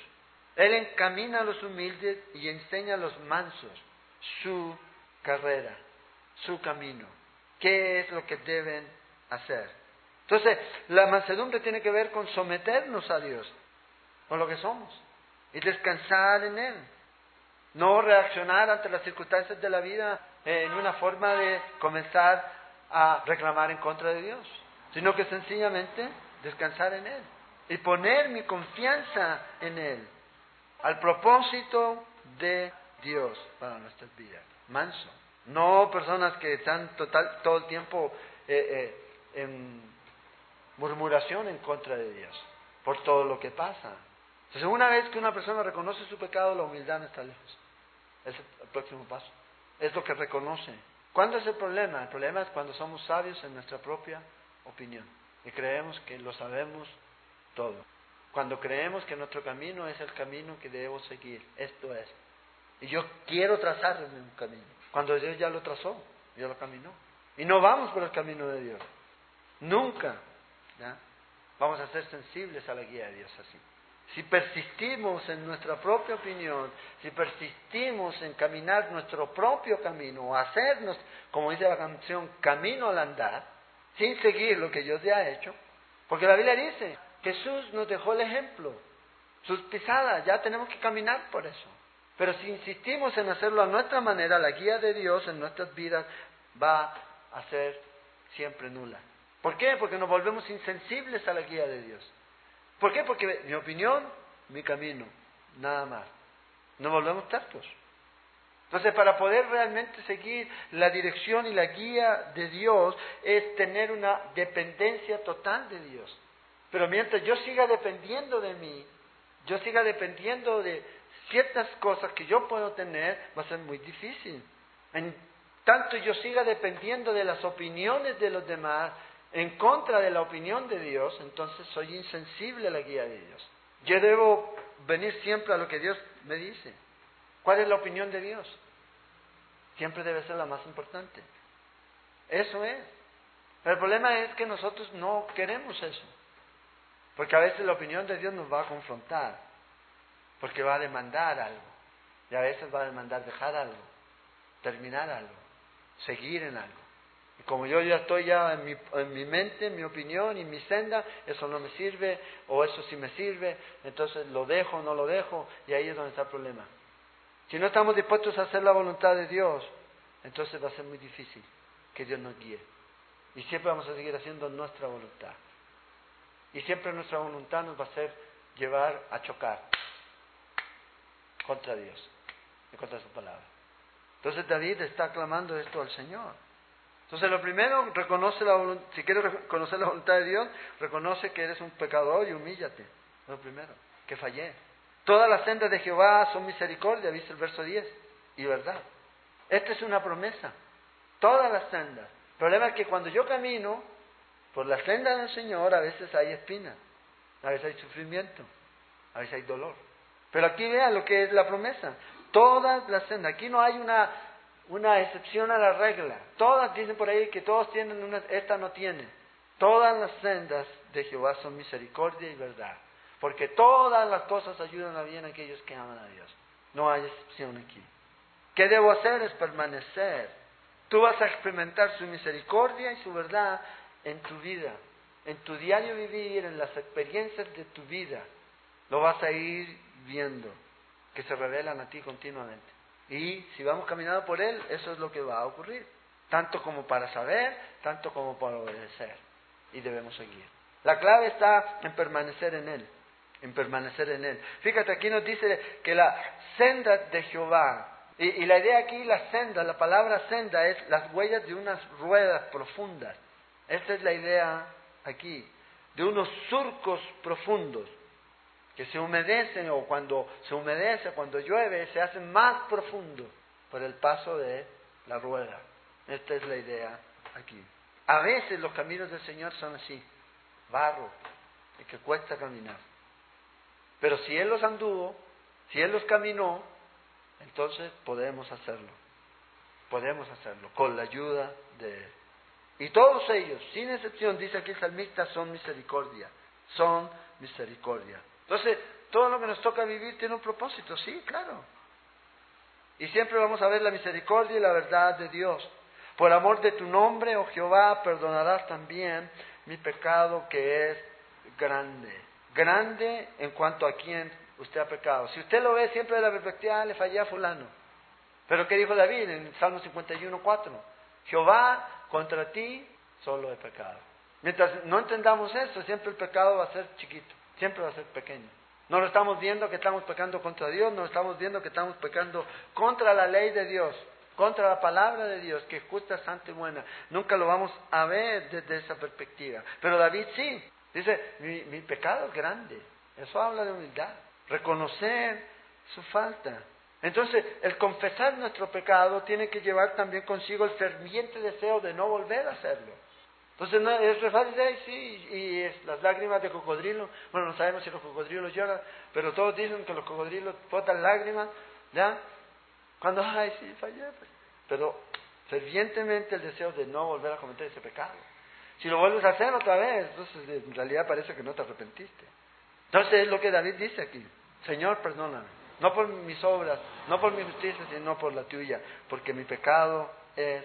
Él encamina a los humildes y enseña a los mansos su carrera, su camino, qué es lo que deben hacer. Entonces, la mansedumbre tiene que ver con someternos a Dios, con lo que somos, y descansar en Él. No reaccionar ante las circunstancias de la vida en una forma de comenzar a reclamar en contra de Dios, sino que sencillamente descansar en Él y poner mi confianza en Él, al propósito de Dios para nuestras vidas. Manso. No personas que están total, todo el tiempo eh, eh, en murmuración en contra de Dios por todo lo que pasa. Entonces, una vez que una persona reconoce su pecado, la humildad no está lejos. Es el próximo paso. Es lo que reconoce. ¿Cuándo es el problema? El problema es cuando somos sabios en nuestra propia opinión y creemos que lo sabemos todo. Cuando creemos que nuestro camino es el camino que debo seguir, esto es. Y yo quiero trazar un camino. Cuando Dios ya lo trazó, ya lo caminó. Y no vamos por el camino de Dios. Nunca. Vamos a ser sensibles a la guía de Dios así. Si persistimos en nuestra propia opinión, si persistimos en caminar nuestro propio camino, o hacernos, como dice la canción, camino al andar, sin seguir lo que Dios ya ha hecho, porque la Biblia dice, Jesús nos dejó el ejemplo, sus pisadas, ya tenemos que caminar por eso. Pero si insistimos en hacerlo a nuestra manera, la guía de Dios en nuestras vidas va a ser siempre nula. ¿Por qué? Porque nos volvemos insensibles a la guía de Dios. ¿Por qué? Porque mi opinión, mi camino, nada más. Nos volvemos tercos. Entonces, para poder realmente seguir la dirección y la guía de Dios es tener una dependencia total de Dios. Pero mientras yo siga dependiendo de mí, yo siga dependiendo de ciertas cosas que yo puedo tener, va a ser muy difícil. En tanto yo siga dependiendo de las opiniones de los demás en contra de la opinión de Dios, entonces soy insensible a la guía de Dios. Yo debo venir siempre a lo que Dios me dice. ¿Cuál es la opinión de Dios? siempre debe ser la más importante. Eso es. El problema es que nosotros no queremos eso. Porque a veces la opinión de Dios nos va a confrontar. Porque va a demandar algo. Y a veces va a demandar dejar algo. Terminar algo. Seguir en algo. Y como yo ya estoy ya en mi, en mi mente, en mi opinión y mi senda, eso no me sirve o eso sí me sirve, entonces lo dejo o no lo dejo y ahí es donde está el problema. Si no estamos dispuestos a hacer la voluntad de Dios, entonces va a ser muy difícil que Dios nos guíe. Y siempre vamos a seguir haciendo nuestra voluntad. Y siempre nuestra voluntad nos va a hacer llevar a chocar contra Dios y contra su palabra. Entonces David está clamando esto al Señor. Entonces lo primero, reconoce la si quieres conocer la voluntad de Dios, reconoce que eres un pecador y humíllate. Lo primero, que fallé. Todas las sendas de Jehová son misericordia, dice el verso 10, y verdad. Esta es una promesa. Todas las sendas. El problema es que cuando yo camino por la senda del Señor, a veces hay espinas, a veces hay sufrimiento, a veces hay dolor. Pero aquí vean lo que es la promesa. Todas las sendas. Aquí no hay una, una excepción a la regla. Todas dicen por ahí que todos tienen una, esta no tiene. Todas las sendas de Jehová son misericordia y verdad. Porque todas las cosas ayudan a bien a aquellos que aman a Dios. No hay excepción aquí. ¿Qué debo hacer? Es permanecer. Tú vas a experimentar su misericordia y su verdad en tu vida, en tu diario vivir, en las experiencias de tu vida. Lo vas a ir viendo, que se revelan a ti continuamente. Y si vamos caminando por Él, eso es lo que va a ocurrir. Tanto como para saber, tanto como para obedecer. Y debemos seguir. La clave está en permanecer en Él en permanecer en Él. Fíjate, aquí nos dice que la senda de Jehová, Y, la idea aquí, la senda, la palabra senda es las huellas de unas ruedas profundas. Esta es la idea aquí, de unos surcos profundos que se humedecen o cuando se humedece, cuando llueve, se hacen más profundos por el paso de la rueda. Esta es la idea aquí. A veces los caminos del Señor son así, barro, y que cuesta caminar. Pero si Él los anduvo, si Él los caminó, entonces podemos hacerlo. Podemos hacerlo con la ayuda de Él. Y todos ellos, sin excepción, dice aquí el salmista, son misericordia. Son misericordia. Entonces, todo lo que nos toca vivir tiene un propósito, sí, claro. Y siempre vamos a ver la misericordia y la verdad de Dios. Por amor de tu nombre, oh Jehová, perdonarás también mi pecado que es grande. Grande en cuanto a quien usted ha pecado. Si usted lo ve siempre de la perspectiva, ah, le fallé a fulano. Pero ¿qué dijo David en Salmo 51, 4? Jehová, contra ti solo he pecado. Mientras no entendamos eso, siempre el pecado va a ser chiquito, siempre va a ser pequeño. No lo estamos viendo que estamos pecando contra Dios, no estamos viendo que estamos pecando contra la ley de Dios, contra la palabra de Dios, que es justa, santa y buena. Nunca lo vamos a ver desde esa perspectiva. Pero David sí, dice, mi, mi pecado es grande. Eso habla de humildad reconocer su falta. Entonces, el confesar nuestro pecado tiene que llevar también consigo el ferviente deseo de no volver a hacerlo. Entonces, no, es fácil decir, sí, y es las lágrimas de cocodrilo. Bueno, no sabemos si los cocodrilos lloran, pero todos dicen que los cocodrilos botan lágrimas, ¿ya? Cuando, ay, sí, fallé. Pero fervientemente el deseo de no volver a cometer ese pecado. Si lo vuelves a hacer otra vez, entonces en realidad parece que no te arrepentiste. Entonces es lo que David dice aquí. Señor, perdóname. No por mis obras, no por mi justicia, sino por la tuya, porque mi pecado es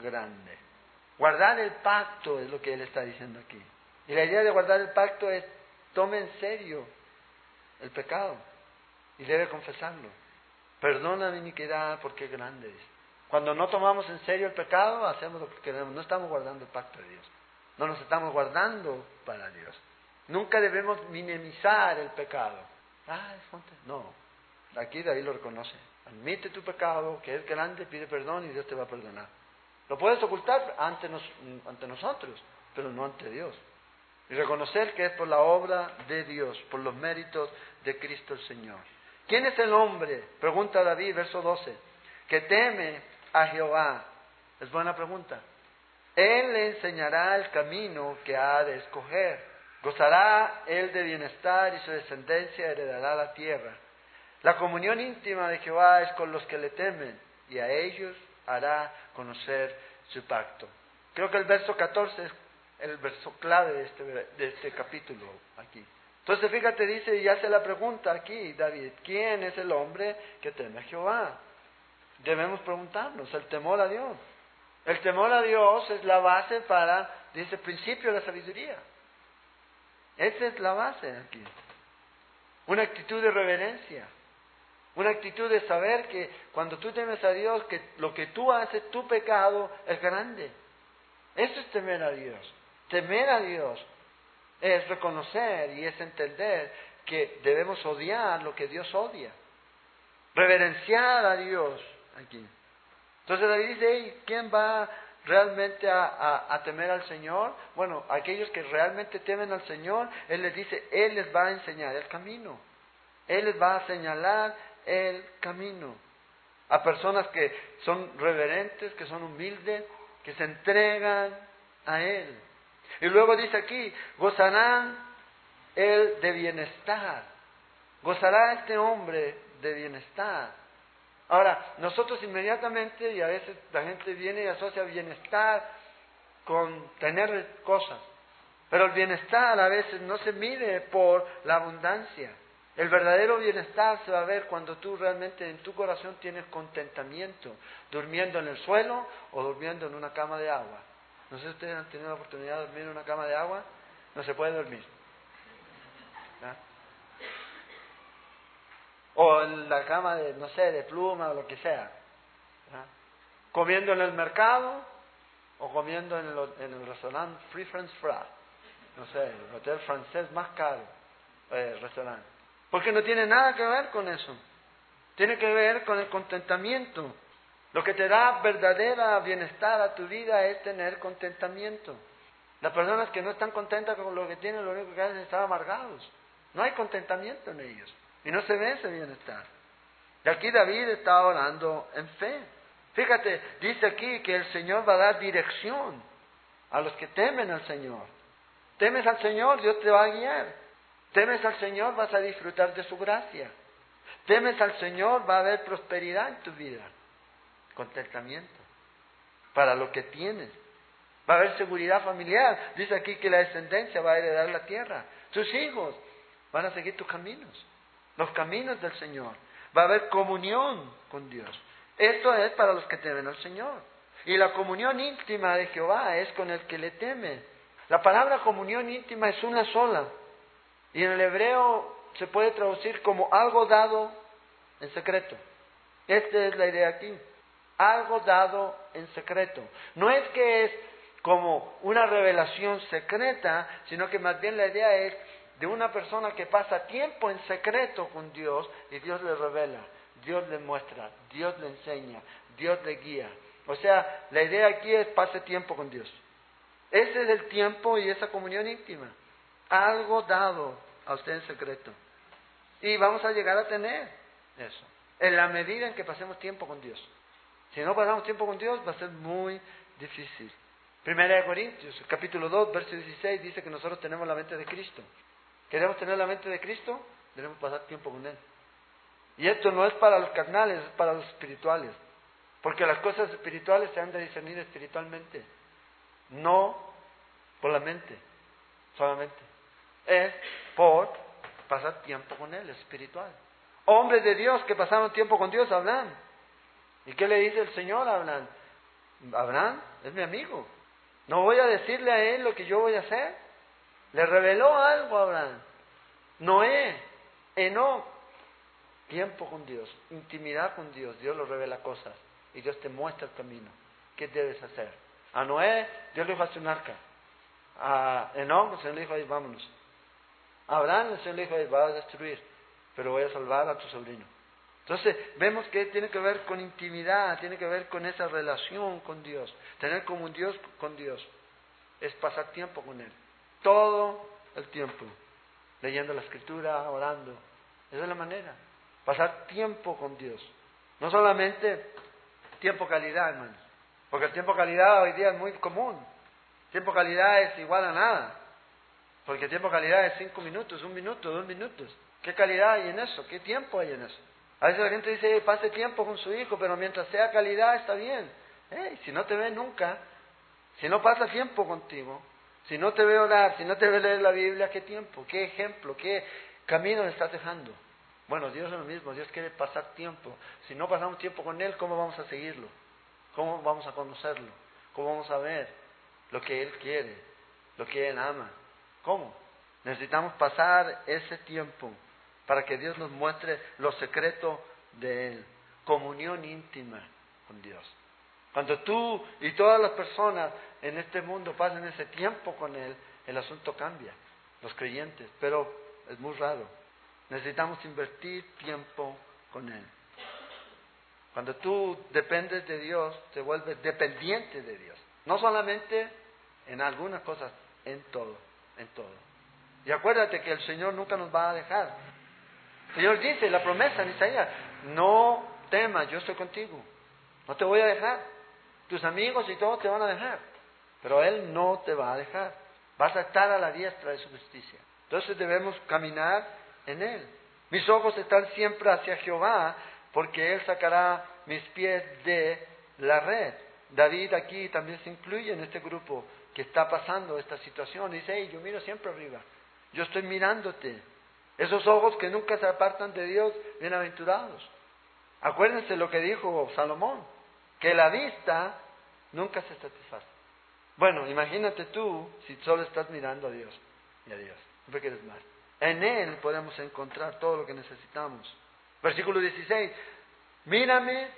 grande. Guardar el pacto es lo que él está diciendo aquí. Y la idea de guardar el pacto es, tome en serio el pecado y debe confesarlo. Perdona mi iniquidad porque es grande. Cuando no tomamos en serio el pecado, hacemos lo que queremos. No estamos guardando el pacto de Dios. No nos estamos guardando para Dios. Nunca debemos minimizar el pecado. Ah, no, aquí David lo reconoce. Admite tu pecado, que es grande, pide perdón y Dios te va a perdonar. Lo puedes ocultar ante, ante nosotros, pero no ante Dios. Y reconocer que es por la obra de Dios, por los méritos de Cristo el Señor. ¿Quién es el hombre? Pregunta David, verso 12, que teme a Jehová. Es buena pregunta. Él le enseñará el camino que ha de escoger. Gozará él de bienestar y su descendencia heredará la tierra. La comunión íntima de Jehová es con los que le temen y a ellos hará conocer su pacto. Creo que el verso 14 es el verso clave de este, de este capítulo aquí. Entonces fíjate, dice y hace la pregunta aquí, David, ¿quién es el hombre que teme a Jehová? Debemos preguntarnos, el temor a Dios. El temor a Dios es la base para, dice, principio de la sabiduría. Esa es la base aquí. Una actitud de reverencia. Una actitud de saber que cuando tú temes a Dios, que lo que tú haces, tu pecado, es grande. Eso es temer a Dios. Temer a Dios es reconocer y es entender que debemos odiar lo que Dios odia. Reverenciar a Dios aquí. Entonces David dice, ¿quién va realmente a, temer al Señor? Bueno, aquellos que realmente temen al Señor, Él les dice, Él les va a enseñar el camino. Él les va a señalar el camino. A personas que son reverentes, que son humildes, que se entregan a Él. Y luego dice aquí, gozarán Él de bienestar. Gozará este hombre de bienestar. Ahora, nosotros inmediatamente, y a veces la gente viene y asocia bienestar con tener cosas, pero el bienestar a veces no se mide por la abundancia. El verdadero bienestar se va a ver cuando tú realmente en tu corazón tienes contentamiento, durmiendo en el suelo o durmiendo en una cama de agua. No sé si ustedes han tenido la oportunidad de dormir en una cama de agua, no se puede dormir. o en la cama de, no sé, de pluma o lo que sea. Comiendo en el mercado o comiendo en el, restaurante Free French Fry. No sé, el hotel francés más caro, eh, restaurante. Porque no tiene nada que ver con eso. tiene que ver con el contentamiento. Lo que te da verdadera bienestar a tu vida es tener contentamiento. Las personas que no están contentas con lo que tienen, lo único que hacen es estar amargados. No hay contentamiento en ellos. Y no se ve ese bienestar. Y aquí David está orando en fe. Fíjate, dice aquí que el Señor va a dar dirección a los que temen al Señor. Temes al Señor, Dios te va a guiar. Temes al Señor, vas a disfrutar de su gracia. Temes al Señor, va a haber prosperidad en tu vida. Contentamiento para lo que tienes. Va a haber seguridad familiar. Dice aquí que la descendencia va a heredar la tierra. Tus hijos van a seguir tus caminos, los caminos del Señor. Va a haber comunión con Dios. Esto es para los que temen al Señor. Y la comunión íntima de Jehová es con el que le teme. La palabra comunión íntima es una sola. Y en el hebreo se puede traducir como algo dado en secreto. Esta es la idea aquí. Algo dado en secreto. No es que es como una revelación secreta, sino que más bien la idea es de una persona que pasa tiempo en secreto con Dios y Dios le revela, Dios le muestra, Dios le enseña, Dios le guía. O sea, la idea aquí es pase tiempo con Dios. Ese es el tiempo y esa comunión íntima. Algo dado a usted en secreto. Y vamos a llegar a tener eso. En la medida en que pasemos tiempo con Dios. Si no pasamos tiempo con Dios va a ser muy difícil. Primera de Corintios, capítulo 2, verso 16, dice que nosotros tenemos la mente de Cristo. ¿Queremos tener la mente de Cristo? Debemos pasar tiempo con Él. Y esto no es para los carnales, es para los espirituales. Porque las cosas espirituales se han de discernir espiritualmente. No por la mente, solamente. Es por pasar tiempo con Él, espiritual. Hombres de Dios que pasaron tiempo con Dios hablan. ¿Y qué le dice el Señor a Abraham? Abraham es mi amigo. No voy a decirle a él lo que yo voy a hacer. Le reveló algo a Abraham. Noé, Enoch, tiempo con Dios, intimidad con Dios. Dios le revela cosas y Dios te muestra el camino. ¿Qué debes hacer? A Noé, Dios le dijo hacer un arca. A Enoch, el Señor le dijo, ahí vámonos. Abraham, el Señor le dijo, va a destruir, pero voy a salvar a tu sobrino. Entonces, vemos que tiene que ver con intimidad, tiene que ver con esa relación con Dios. Tener como Dios con Dios es pasar tiempo con Él. Todo el tiempo. Leyendo la escritura, orando. Esa es la manera. Pasar tiempo con Dios. No solamente tiempo calidad, hermanos. Porque el tiempo calidad hoy día es muy común. Tiempo calidad es igual a nada. Porque tiempo calidad es cinco minutos, un minuto, dos minutos. ¿Qué calidad hay en eso? ¿Qué tiempo hay en eso? A veces la gente dice, pase tiempo con su hijo, pero mientras sea calidad está bien. si no te ve nunca, si no pasa tiempo contigo, si no te ve orar, si no te ve leer la Biblia, ¿qué tiempo? ¿Qué ejemplo? ¿Qué camino le estás dejando? Bueno, Dios es lo mismo, Dios quiere pasar tiempo. Si no pasamos tiempo con Él, ¿cómo vamos a seguirlo? ¿Cómo vamos a conocerlo? ¿Cómo vamos a ver lo que Él quiere, lo que Él ama? ¿Cómo? Necesitamos pasar ese tiempo para que Dios nos muestre lo secreto de Él. Comunión íntima con Dios. Cuando tú y todas las personas en este mundo pasen ese tiempo con Él, el asunto cambia, los creyentes, pero es muy raro. Necesitamos invertir tiempo con Él. Cuando tú dependes de Dios, te vuelves dependiente de Dios. No solamente en algunas cosas, en todo, en todo. Y acuérdate que el Señor nunca nos va a dejar. El Señor dice, la promesa en Isaías, no temas, yo estoy contigo, no te voy a dejar. Tus amigos y todos te van a dejar, pero Él no te va a dejar. Vas a estar a la diestra de su justicia. Entonces debemos caminar en Él. Mis ojos están siempre hacia Jehová, porque Él sacará mis pies de la red. David aquí también se incluye en este grupo que está pasando esta situación. Dice, yo miro siempre arriba. Yo estoy mirándote. Esos ojos que nunca se apartan de Dios, bienaventurados. Acuérdense lo que dijo Salomón, que la vista nunca se satisface. Bueno, imagínate tú si solo estás mirando a Dios y a Dios. No quieres más. En Él podemos encontrar todo lo que necesitamos. Versículo 16. Mírame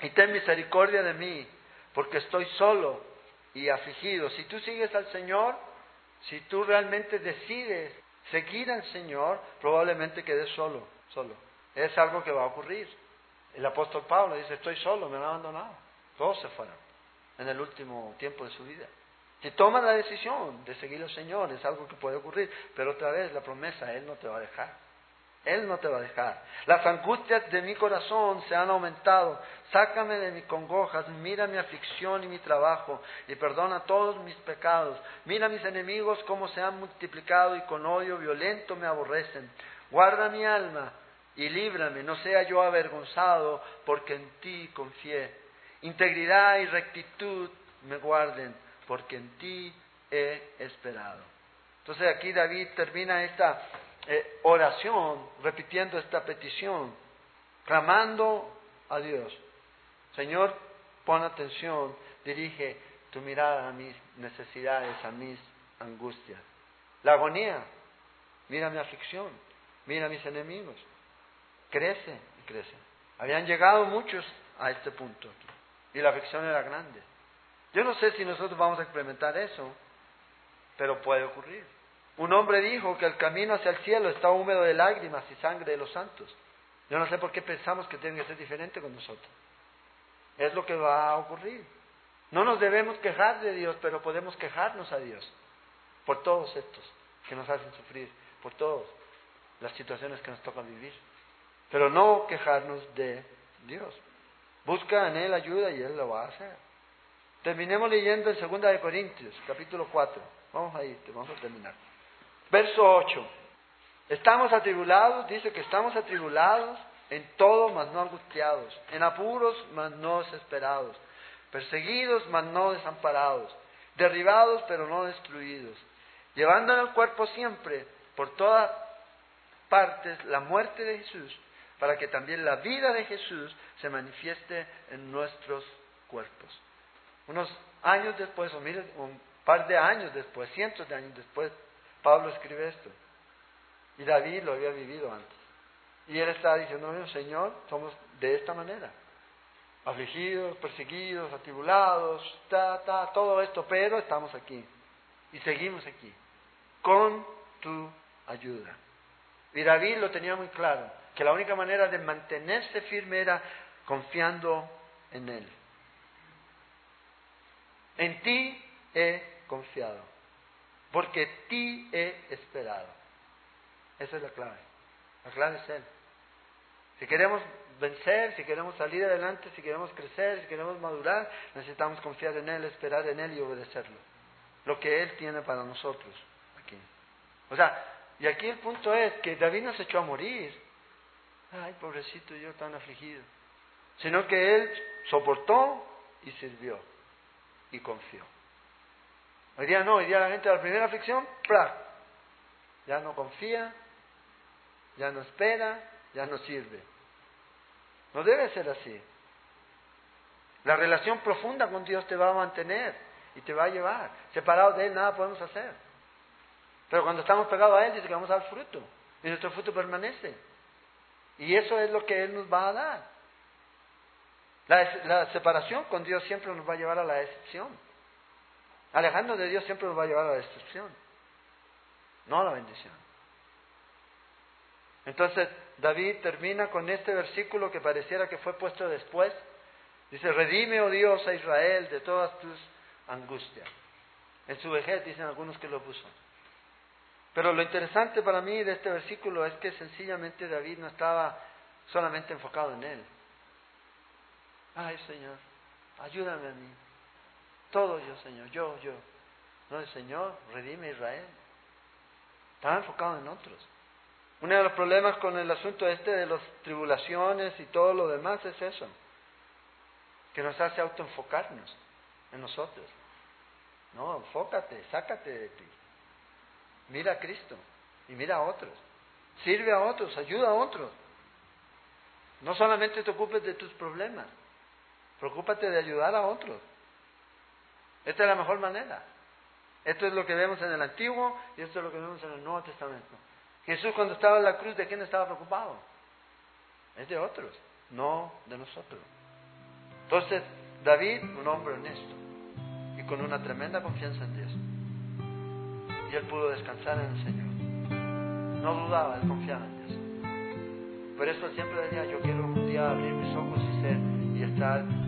y ten misericordia de mí, porque estoy solo y afligido. Si tú sigues al Señor, si tú realmente decides seguir al Señor, probablemente quedes solo, solo. Es algo que va a ocurrir. El apóstol Pablo dice, estoy solo, me han abandonado. Todos se fueron en el último tiempo de su vida. Si tomas la decisión de seguir al Señor, es algo que puede ocurrir, pero otra vez la promesa, Él no te va a dejar. Él no te va a dejar. Las angustias de mi corazón se han aumentado. Sácame de mis congojas, mira mi aflicción y mi trabajo, y perdona todos mis pecados. Mira mis enemigos cómo se han multiplicado y con odio violento me aborrecen. Guarda mi alma y líbrame, no sea yo avergonzado, porque en ti confié. Integridad y rectitud me guarden porque en ti he esperado. Entonces aquí David termina esta eh, oración repitiendo esta petición, clamando a Dios. Señor, pon atención, dirige tu mirada a mis necesidades, a mis angustias. La agonía, mira mi aflicción, mira mis enemigos. Crece y crece. Habían llegado muchos a este punto y la aflicción era grande. Yo no sé si nosotros vamos a experimentar eso, pero puede ocurrir. Un hombre dijo que el camino hacia el cielo está húmedo de lágrimas y sangre de los santos. Yo no sé por qué pensamos que tiene que ser diferente con nosotros. Es lo que va a ocurrir. No nos debemos quejar de Dios, pero podemos quejarnos a Dios por todos estos que nos hacen sufrir, por todas las situaciones que nos tocan vivir. Pero no quejarnos de Dios. Busca en Él ayuda y Él lo va a hacer. Terminemos leyendo en 2 de Corintios, capítulo 4. Vamos ahí, vamos a terminar. Verso 8. Estamos atribulados, dice que estamos atribulados en todo, mas no angustiados, en apuros, mas no desesperados, perseguidos, mas no desamparados, derribados, pero no destruidos, llevando en el cuerpo siempre, por todas partes, la muerte de Jesús, para que también la vida de Jesús se manifieste en nuestros cuerpos. Unos años después, o un par de años después, cientos de años después, Pablo escribe esto. Y David lo había vivido antes. Y él estaba diciendo, Señor, somos de esta manera. Afligidos, perseguidos, atribulados, ta, ta, todo esto, pero estamos aquí. Y seguimos aquí. Con tu ayuda. Y David lo tenía muy claro, que la única manera de mantenerse firme era confiando en Él. En ti he confiado, porque ti he esperado. Esa es la clave. La clave es Él. Si queremos vencer, si queremos salir adelante, si queremos crecer, si queremos madurar, necesitamos confiar en Él, esperar en Él y obedecerlo. Lo que Él tiene para nosotros aquí. O sea, y aquí el punto es que David no se echó a morir. Ay, pobrecito yo tan afligido. Sino que Él soportó y sirvió y confió. Hoy día no, hoy día la gente la primera aflicción, ¡plá! ya no confía, ya no espera, ya no sirve. No debe ser así. La relación profunda con Dios te va a mantener y te va a llevar. Separado de Él nada podemos hacer. Pero cuando estamos pegados a Él dice que vamos a dar fruto. Y nuestro fruto permanece. Y eso es lo que Él nos va a dar. La, separación con Dios siempre nos va a llevar a la decepción. Alejando de Dios siempre nos va a llevar a la destrucción, no a la bendición. Entonces David termina con este versículo que pareciera que fue puesto después. Dice, redime, oh Dios, a Israel de todas tus angustias. En su vejez dicen algunos que lo puso. Pero lo interesante para mí de este versículo es que sencillamente David no estaba solamente enfocado en él, Ay, Señor, ayúdame a mí. Todo yo, Señor, yo, yo. No, el Señor, redime Israel. Estaba enfocado en otros. Uno de los problemas con el asunto este de las tribulaciones y todo lo demás es eso, que nos hace autoenfocarnos en nosotros. No, enfócate, sácate de ti. Mira a Cristo y mira a otros. Sirve a otros, ayuda a otros. No solamente te ocupes de tus problemas, Preocúpate de ayudar a otros. Esta es la mejor manera. Esto es lo que vemos en el Antiguo y esto es lo que vemos en el Nuevo Testamento. Jesús cuando estaba en la cruz, ¿de quién estaba preocupado? Es de otros, no de nosotros. Entonces, David, un hombre honesto y con una tremenda confianza en Dios. Y él pudo descansar en el Señor. No dudaba, él confiaba en Dios. por eso siempre decía, yo quiero un día abrir mis ojos y ser y estar